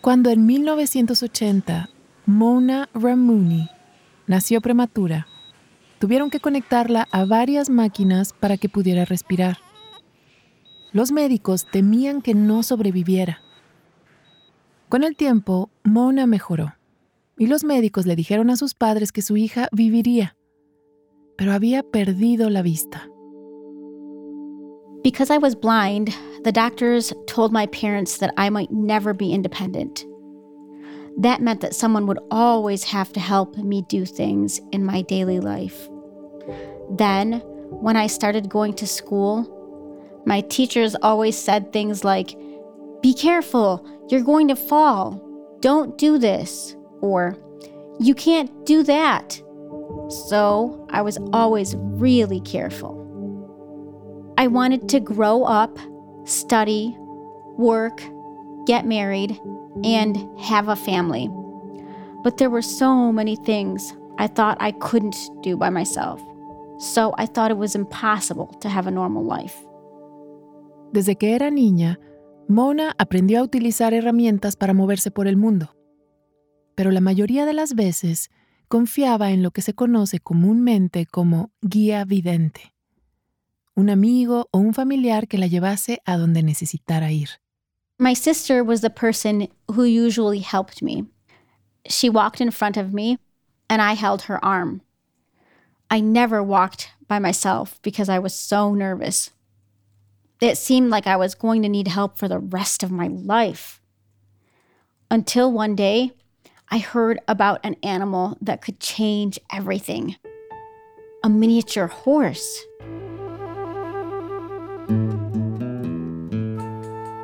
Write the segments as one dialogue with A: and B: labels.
A: Cuando en 1980 Mona Ramuni nació prematura, tuvieron que conectarla a varias máquinas para que pudiera respirar. Los médicos temían que no sobreviviera. Con el tiempo, Mona mejoró y los médicos le dijeron a sus padres que su hija viviría, pero había perdido la vista.
B: Because I was blind, the doctors told my parents that I might never be independent. That meant that someone would always have to help me do things in my daily life. Then, when I started going to school, my teachers always said things like, Be careful, you're going to fall. Don't do this. Or, You can't do that. So I was always really careful. I wanted to grow up, study, work, get married, and have a family. But there were so many things I thought I couldn't do by myself. So I thought it was impossible to have a normal life.
A: Desde que era niña, Mona aprendió a utilizar herramientas para moverse por el mundo. Pero la mayoría de las veces confiaba en lo que se conoce comúnmente como guía vidente un amigo o un familiar que la llevase a donde necesitara ir.
B: My sister was the person who usually helped me. She walked in front of me, and I held her arm. I never walked by myself because I was so nervous. It seemed like I was going to need help for the rest of my life. Until one day, I heard about an animal that could change everything a miniature horse.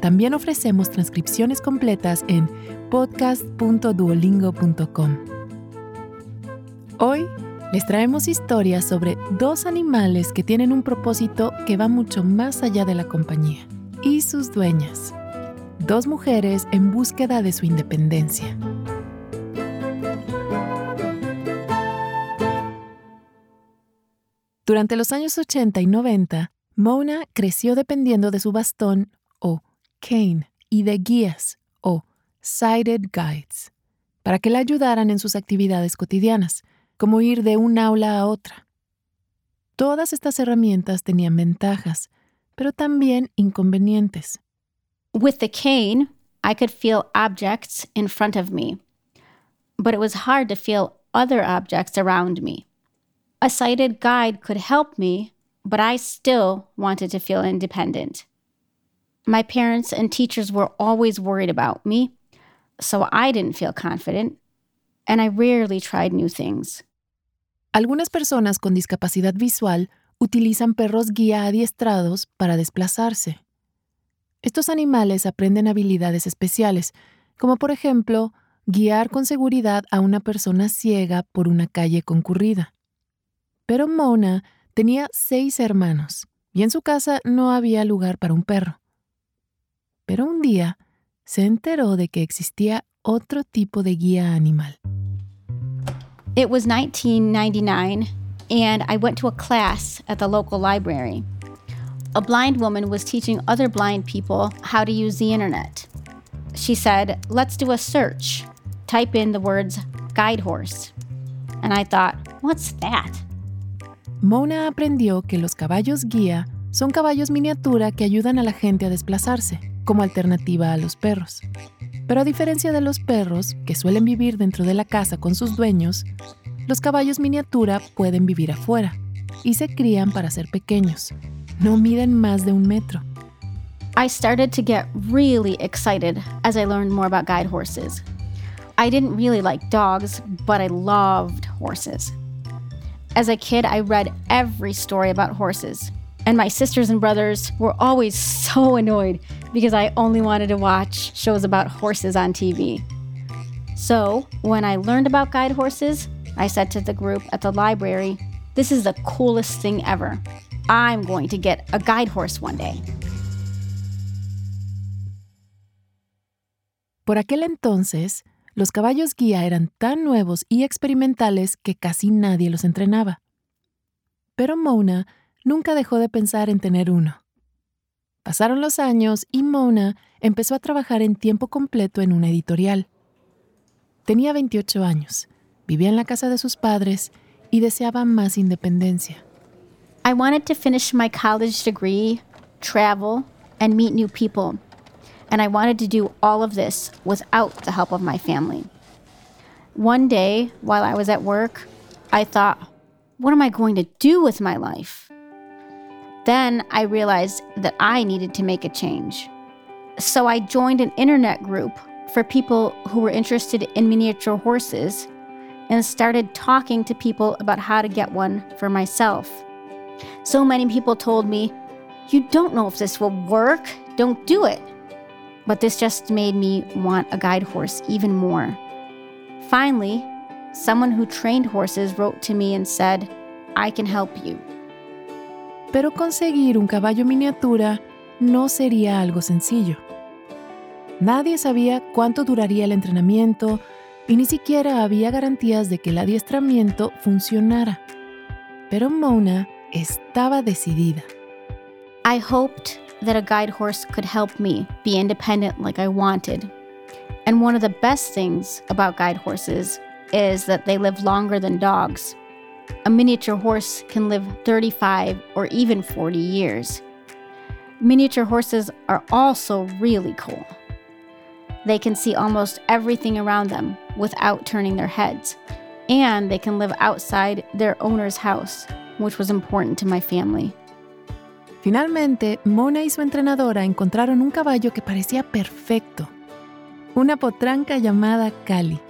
A: también ofrecemos transcripciones completas en podcast.duolingo.com. Hoy les traemos historias sobre dos animales que tienen un propósito que va mucho más allá de la compañía y sus dueñas. Dos mujeres en búsqueda de su independencia. Durante los años 80 y 90, Mona creció dependiendo de su bastón o cane y de guías o sighted guides para que la ayudaran en sus actividades cotidianas, como ir de un aula a otra. Todas estas herramientas tenían ventajas, pero también inconvenientes.
B: With the cane, I could feel objects in front of me, but it was hard to feel other objects around me. A sighted guide could help me, but I still wanted to feel independent. My parents and teachers were always worried about me, so I didn't feel confident, and I rarely tried new things.
A: Algunas personas con discapacidad visual utilizan perros guía adiestrados para desplazarse. Estos animales aprenden habilidades especiales, como por ejemplo guiar con seguridad a una persona ciega por una calle concurrida. Pero Mona tenía seis hermanos y en su casa no había lugar para un perro. Pero un día se enteró de que existía otro tipo de guía animal.
B: It was 1999, and I went to a class at the local library. A blind woman was teaching other blind people how to use the internet. She said, Let's do a search. Type in the words guide horse. And I thought, What's that?
A: Mona aprendió que los caballos guía son caballos miniatura que ayudan a la gente a desplazarse. Como alternativa a los perros. Pero a diferencia de los perros, que suelen vivir dentro de la casa con sus dueños, los caballos miniatura pueden vivir afuera y se crían para ser pequeños. No miden más de un metro.
B: I started to get really excited as I learned more about guide horses. I didn't really like dogs, but I loved horses. As a kid, I read every story about horses, and my sisters and brothers were always so annoyed because I only wanted to watch shows about horses on TV. So, when I learned about guide horses, I said to the group at the library, This is the coolest thing ever. I'm going to get a guide horse one day.
A: Por aquel entonces, los caballos guía eran tan nuevos y experimentales que casi nadie los entrenaba. Pero Mona nunca dejó de pensar en tener uno. Pasaron los años y Mona empezó a trabajar en tiempo completo en una editorial. Tenía 28 años, vivía en la casa de sus padres y deseaba más independencia.
B: I wanted to finish my college degree, travel, and meet new people. And I wanted to do all of this without the help of my family. One day, while I was at work, I thought, what am I going to do with my life? Then I realized that I needed to make a change. So I joined an internet group for people who were interested in miniature horses and started talking to people about how to get one for myself. So many people told me, You don't know if this will work, don't do it. But this just made me want a guide horse even more. Finally, someone who trained horses wrote to me and said, I can help you.
A: Pero conseguir un caballo miniatura no sería algo sencillo. Nadie sabía cuánto duraría el entrenamiento y ni siquiera había garantías de que el adiestramiento funcionara. Pero Mona estaba decidida.
B: I hoped that a guide horse could help me be independent like I wanted. And one of the best things about guide horses is that they live longer than dogs. A miniature horse can live 35 or even 40 years. Miniature horses are also really cool. They can see almost everything around them without turning their heads, and they can live outside their owner's house, which was important to my family.
A: Finalmente, Mona y su entrenadora encontraron un caballo que parecía perfecto, una potranca llamada Cali.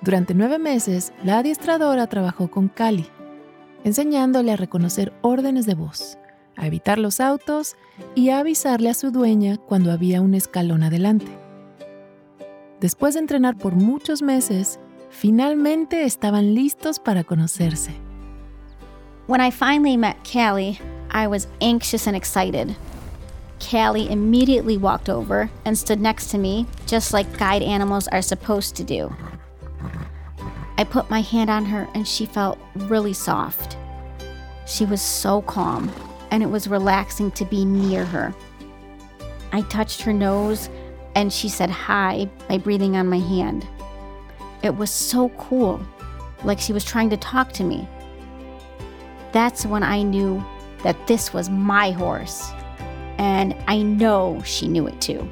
A: Durante nueve meses, la adiestradora trabajó con Cali, enseñándole a reconocer órdenes de voz, a evitar los autos y a avisarle a su dueña cuando había un escalón adelante. Después de entrenar por muchos meses, finalmente estaban listos para conocerse.
B: When I finally met Callie, I was anxious and excited. Callie immediately walked over and stood next to me, just like guide animals are supposed to do. I put my hand on her and she felt really soft. She was so calm, and it was relaxing to be near her. I touched her nose and she said hi by breathing on my hand. It was so cool, like she was trying to talk to me. That's when I knew that this was my horse, and I know she knew it too.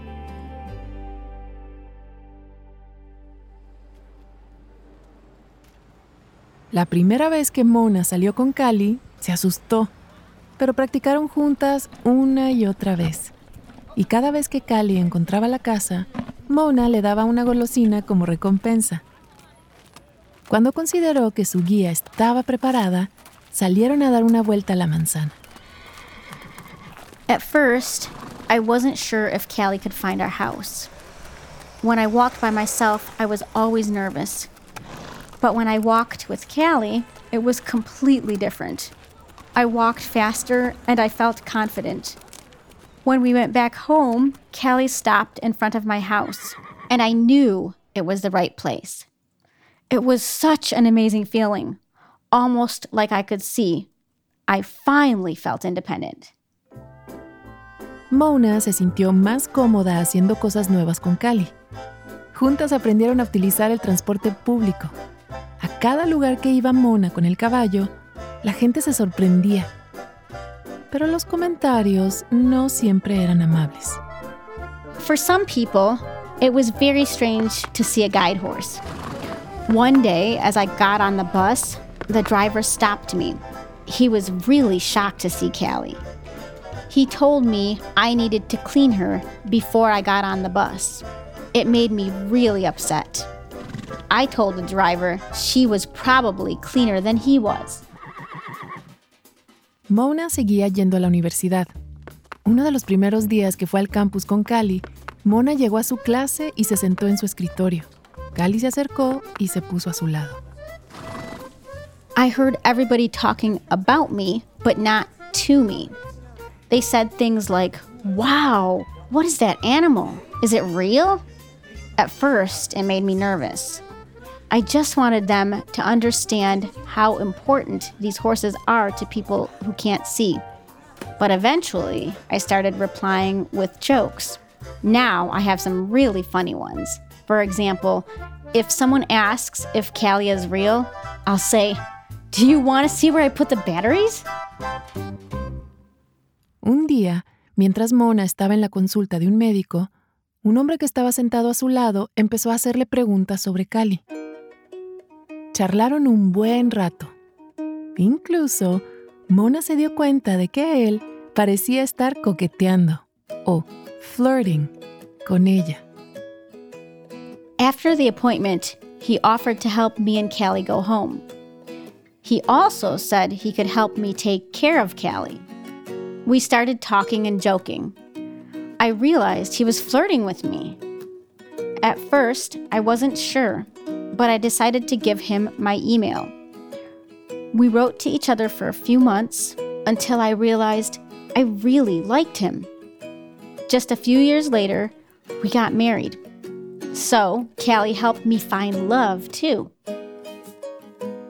A: La primera vez que Mona salió con Cali, se asustó, pero practicaron juntas una y otra vez. y cada vez que Cali encontraba la casa, Mona le daba una golosina como recompensa. Cuando consideró que su guía estaba preparada, salieron a dar una vuelta a la manzana.
B: At first, I wasn't sure if Callie could find our house. When I walked by myself, I was always nervous. But when I walked with Callie, it was completely different. I walked faster and I felt confident. When we went back home, Callie stopped in front of my house, and I knew it was the right place. It was such an amazing feeling, almost like I could see. I finally felt independent.
A: Mona se sintió más cómoda haciendo cosas nuevas con Cali. Juntas aprendieron a utilizar el transporte público. A cada lugar que iba Mona con el caballo, la gente se sorprendía pero los comentarios no siempre eran amables.
B: For some people, it was very strange to see a guide horse. One day, as I got on the bus, the driver stopped me. He was really shocked to see Callie. He told me I needed to clean her before I got on the bus. It made me really upset. I told the driver she was probably cleaner than he was.
A: Mona seguía yendo a la universidad. Uno de los primeros días que fue al campus con Cali, Mona llegó a su clase y se sentó en su escritorio. Cali se acercó y se puso a su lado.
B: I heard everybody talking about me, but not to me. They said things like, Wow, what is that animal? Is it real? At first, it made me nervous. I just wanted them to understand how important these horses are to people who can't see. But eventually, I started replying with jokes. Now I have some really funny ones. For example, if someone asks if Callie is real, I'll say, Do you want to see where I put the batteries?
A: Un día, mientras Mona estaba en la consulta de un médico, un hombre que estaba sentado a su lado empezó a hacerle preguntas sobre Callie. Charlaron un buen rato. Incluso, Mona se dio cuenta de que él parecía estar coqueteando o flirting con ella.
B: After the appointment, he offered to help me and Callie go home. He also said he could help me take care of Callie. We started talking and joking. I realized he was flirting with me. At first, I wasn't sure, but I decided to give him my email. We wrote to each other for a few months until I realized I really liked him. Just a few years later, we got married. So, Callie helped me find love too.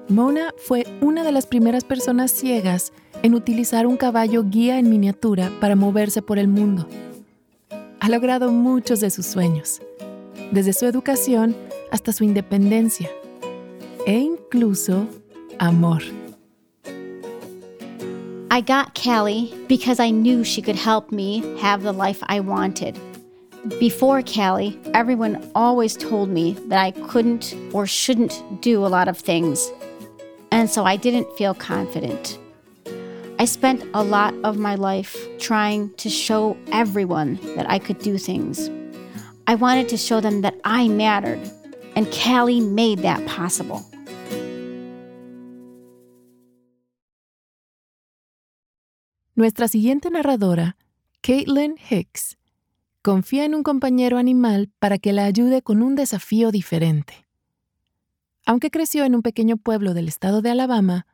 A: Mona fue una de las primeras personas ciegas en utilizar un caballo guía en miniatura para moverse por el mundo. Ha logrado muchos de sus sueños, desde su educación hasta su independencia e incluso amor.
B: I got Callie because I knew she could help me have the life I wanted. Before Callie, everyone always told me that I couldn't or shouldn't do a lot of things, and so I didn't feel confident. I spent a lot of my life trying to show everyone that I could do things. I wanted to show them that I mattered, and Callie made that possible.
A: Nuestra siguiente narradora, Caitlin Hicks, confía en un compañero animal para que la ayude con un desafío diferente. Aunque creció en un pequeño pueblo del estado de Alabama,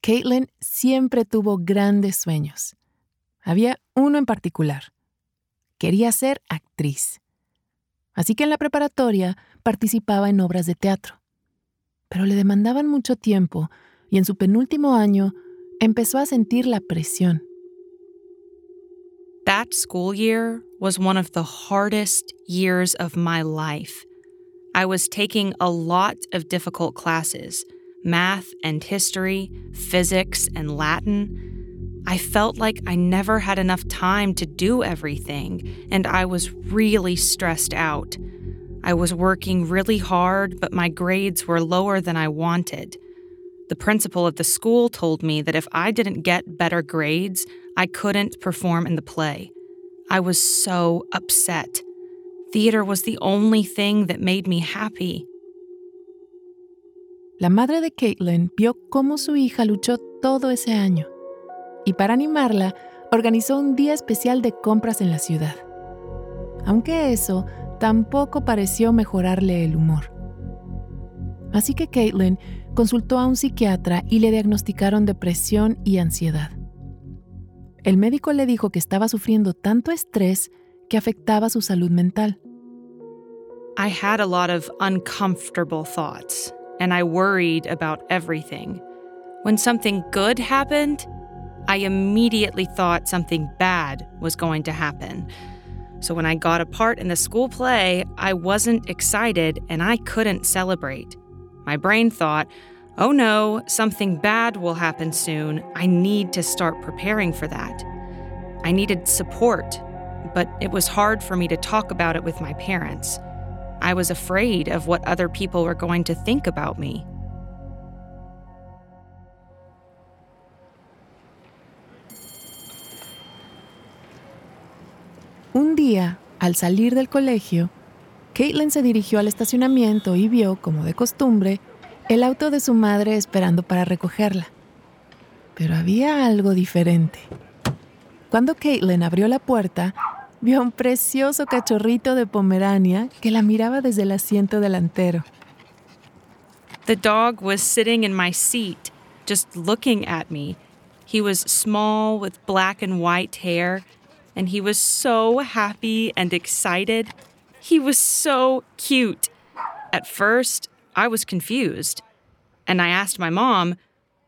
A: Caitlin siempre tuvo grandes sueños. Había uno en particular. Quería ser actriz. Así que en la preparatoria participaba en obras de teatro. Pero le demandaban mucho tiempo y en su penúltimo año empezó a sentir la presión.
C: That school year was one of the hardest years of my life. I was taking a lot of difficult classes math and history, physics and Latin. I felt like I never had enough time to do everything, and I was really stressed out. I was working really hard, but my grades were lower than I wanted. The principal of the school told me that if I didn't get better grades, I couldn't perform in the play. I was so upset. Theater was the only thing that made me happy.
A: La madre de Caitlin vio cómo su hija luchó todo ese año y para animarla organizó un día especial de compras en la ciudad. Aunque eso tampoco pareció mejorarle el humor. Así que Caitlin consultó a un psiquiatra y le diagnosticaron depresión y ansiedad. El médico le dijo que estaba sufriendo tanto estrés que afectaba su salud mental.
C: I had a lot of uncomfortable thoughts, and I worried about everything. When something good happened, I immediately thought something bad was going to happen. So when I got a part in the school play, I wasn't excited and I couldn't celebrate. My brain thought, oh no, something bad will happen soon. I need to start preparing for that. I needed support, but it was hard for me to talk about it with my parents. I was afraid of what other people were going to think about me.
A: Un día, al salir del colegio, Caitlin se dirigió al estacionamiento y vio, como de costumbre, el auto de su madre esperando para recogerla. Pero había algo diferente. Cuando Caitlin abrió la puerta, vio un precioso cachorrito de Pomerania que la miraba desde el asiento delantero.
C: The dog was sitting in my seat, just looking at me. He was small with black and white hair, and he was so happy and excited. He was so cute. At first, I was confused, and I asked my mom,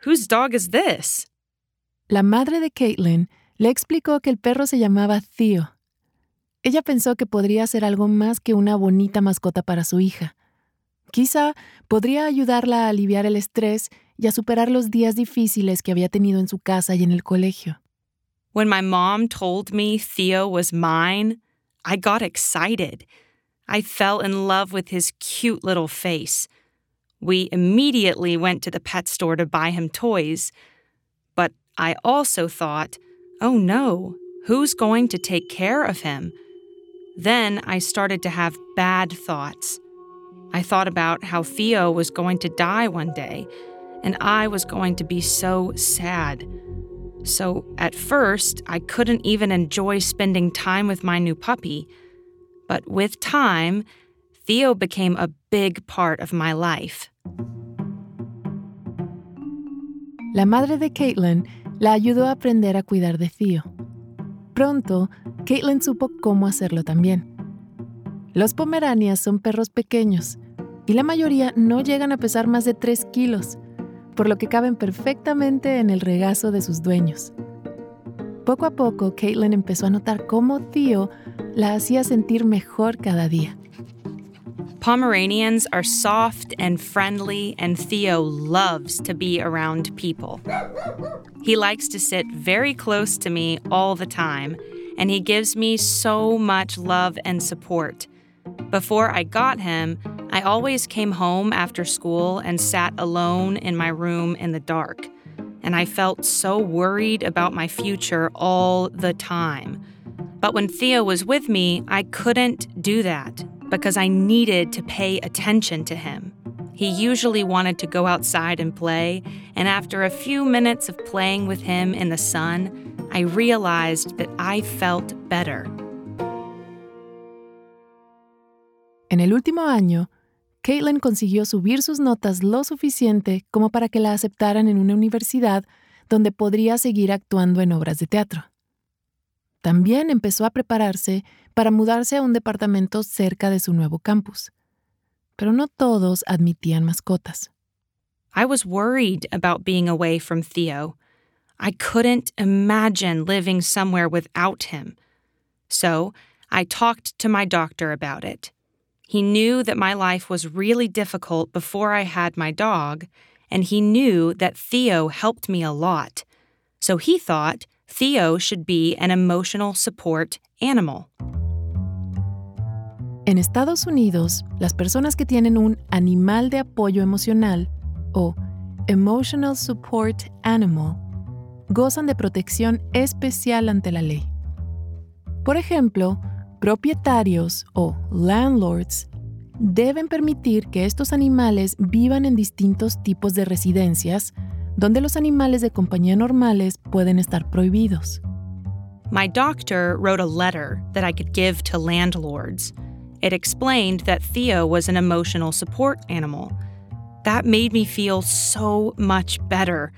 C: Whose dog is this?
A: La madre de Caitlin le explicó que el perro se llamaba Theo. Ella pensó que podría ser algo más que una bonita mascota para su hija. Quizá podría ayudarla a aliviar el estrés y a superar los días difíciles que había tenido en su casa y en el colegio.
C: When my mom told me Theo was mine, I got excited. I fell in love with his cute little face. We immediately went to the pet store to buy him toys. But I also thought, oh no, who's going to take care of him? Then I started to have bad thoughts. I thought about how Theo was going to die one day, and I was going to be so sad. So at first, I couldn't even enjoy spending time with my new puppy. But with time, Theo became a big part of my life.
A: La madre de Caitlin la ayudó a aprender a cuidar de Theo. Pronto, Caitlin supo cómo hacerlo también. Los Pomeranias son perros pequeños y la mayoría no llegan a pesar más de 3 kilos, por lo que caben perfectamente en el regazo de sus dueños. Poco a poco, Caitlin empezó a notar cómo Theo la hacía sentir mejor cada día.
C: Pomeranians are soft and friendly, and Theo loves to be around people. He likes to sit very close to me all the time, and he gives me so much love and support. Before I got him, I always came home after school and sat alone in my room in the dark. And I felt so worried about my future all the time. But when Theo was with me, I couldn't do that because I needed to pay attention to him. He usually wanted to go outside and play, and after a few minutes of playing with him in the sun, I realized that I felt better.
A: En el último año, Caitlin consiguió subir sus notas lo suficiente como para que la aceptaran en una universidad donde podría seguir actuando en obras de teatro. También empezó a prepararse para mudarse a un departamento cerca de su nuevo campus. Pero no todos admitían mascotas.
C: I was worried about being away from Theo. I couldn't imagine living somewhere without him. So I talked to my doctor about it. He knew that my life was really difficult before I had my dog, and he knew that Theo helped me a lot. So he thought Theo should be an emotional support animal.
A: En Estados Unidos, las personas que tienen un animal de apoyo emocional o Emotional Support Animal gozan de protección especial ante la ley. Por ejemplo, propietarios o landlords deben permitir que estos animales vivan en distintos tipos de residencias donde los animales de compañía normales pueden estar prohibidos.
C: My doctor wrote a letter that I could give to landlords. It explained that Theo was an emotional support animal. That made me feel so much better.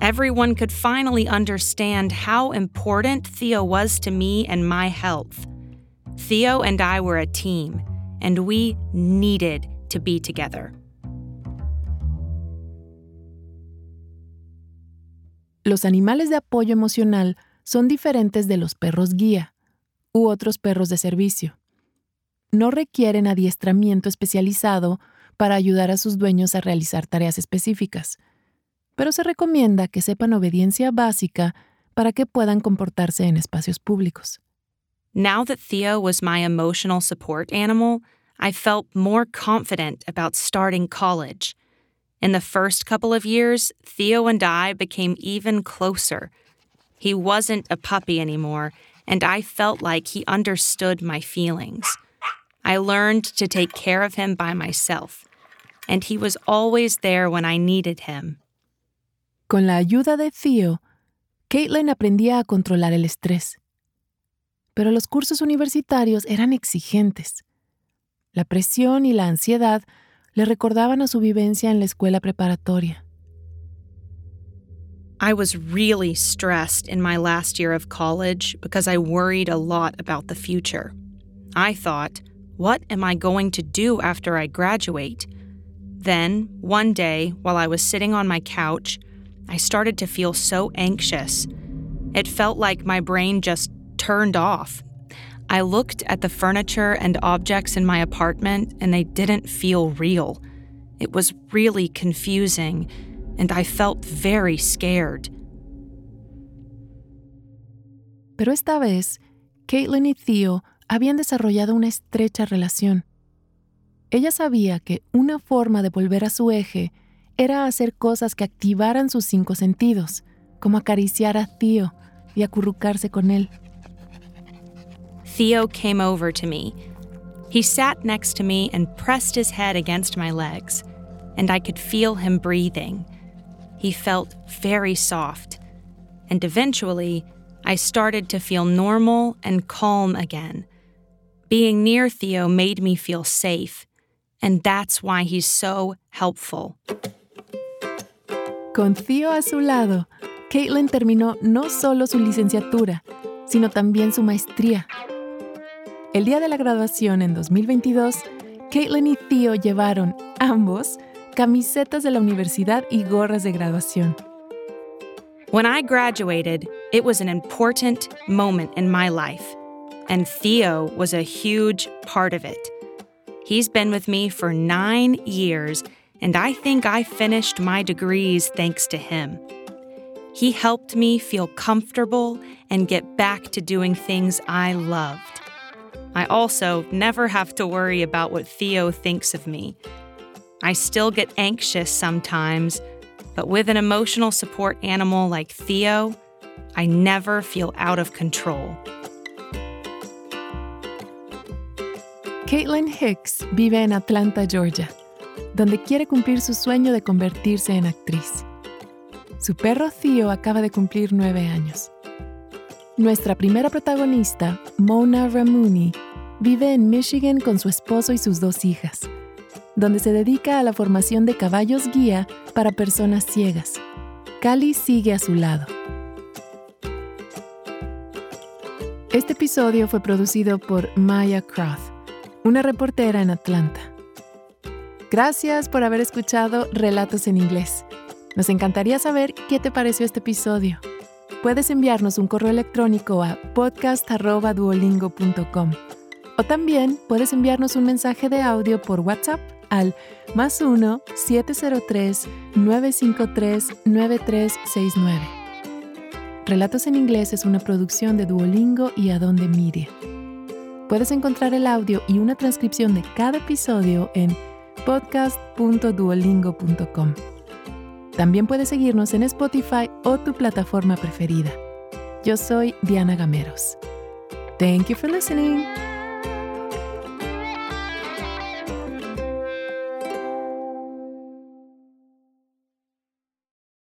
C: Everyone could finally understand how important Theo was to me and my health. Theo and I were a team, and we needed to be together.
A: Los animales de apoyo emocional son diferentes de los perros guía u otros perros de servicio. No requieren adiestramiento especializado para ayudar a sus dueños a realizar tareas específicas, pero se recomienda que sepan obediencia básica para que puedan comportarse en espacios públicos.
C: Now that Theo was my emotional support animal, I felt more confident about starting college. In the first couple of years, Theo and I became even closer. He wasn't a puppy anymore, and I felt like he understood my feelings. I learned to take care of him by myself, and he was always there when I needed him.
A: Con la ayuda de Theo, Caitlin aprendía a controlar el estrés. Pero los cursos universitarios eran exigentes. La presión y la ansiedad le recordaban a su vivencia en la escuela preparatoria.
C: I was really stressed in my last year of college because I worried a lot about the future. I thought, what am I going to do after I graduate? Then, one day, while I was sitting on my couch, I started to feel so anxious. It felt like my brain just turned off. I looked at the furniture and objects in my apartment and they didn't feel real. It was really confusing, and I felt very scared.
A: Pero esta vez, Caitlin y Theo habían desarrollado una estrecha relación. Ella sabía que una forma de volver a su eje era hacer cosas que activaran sus cinco sentidos, como acariciar a Theo y acurrucarse con él.
C: Theo came over to me. He sat next to me and pressed his head against my legs, and I could feel him breathing. He felt very soft, and eventually, I started to feel normal and calm again. Being near Theo made me feel safe and that's why he's so helpful.
A: Con Theo a su lado, Caitlin terminó no solo su licenciatura, sino también su maestría. El día de la graduación en 2022, Caitlin y Theo llevaron, ambos, camisetas de la universidad y gorras de graduación.
C: When I graduated, it was an important moment in my life, and Theo was a huge part of it. He's been with me for nine years, and I think I finished my degrees thanks to him. He helped me feel comfortable and get back to doing things I loved. I also never have to worry about what Theo thinks of me. I still get anxious sometimes, but with an emotional support animal like Theo, I never feel out of control.
A: Caitlin Hicks vive en Atlanta, Georgia, donde quiere cumplir su sueño de convertirse en actriz. Su perro Theo acaba de cumplir nueve años. Nuestra primera protagonista, Mona Ramuni, vive en Michigan con su esposo y sus dos hijas, donde se dedica a la formación de caballos guía para personas ciegas. Cali sigue a su lado. Este episodio fue producido por Maya Croth una reportera en Atlanta. Gracias por haber escuchado Relatos en Inglés. Nos encantaría saber qué te pareció este episodio. Puedes enviarnos un correo electrónico a podcast.duolingo.com o también puedes enviarnos un mensaje de audio por WhatsApp al más 1-703-953-9369. Relatos en Inglés es una producción de Duolingo y Adonde Media. Puedes encontrar el audio y una transcripción de cada episodio en podcast.duolingo.com. También puedes seguirnos en Spotify o tu plataforma preferida. Yo soy Diana Gameros. Thank you for listening.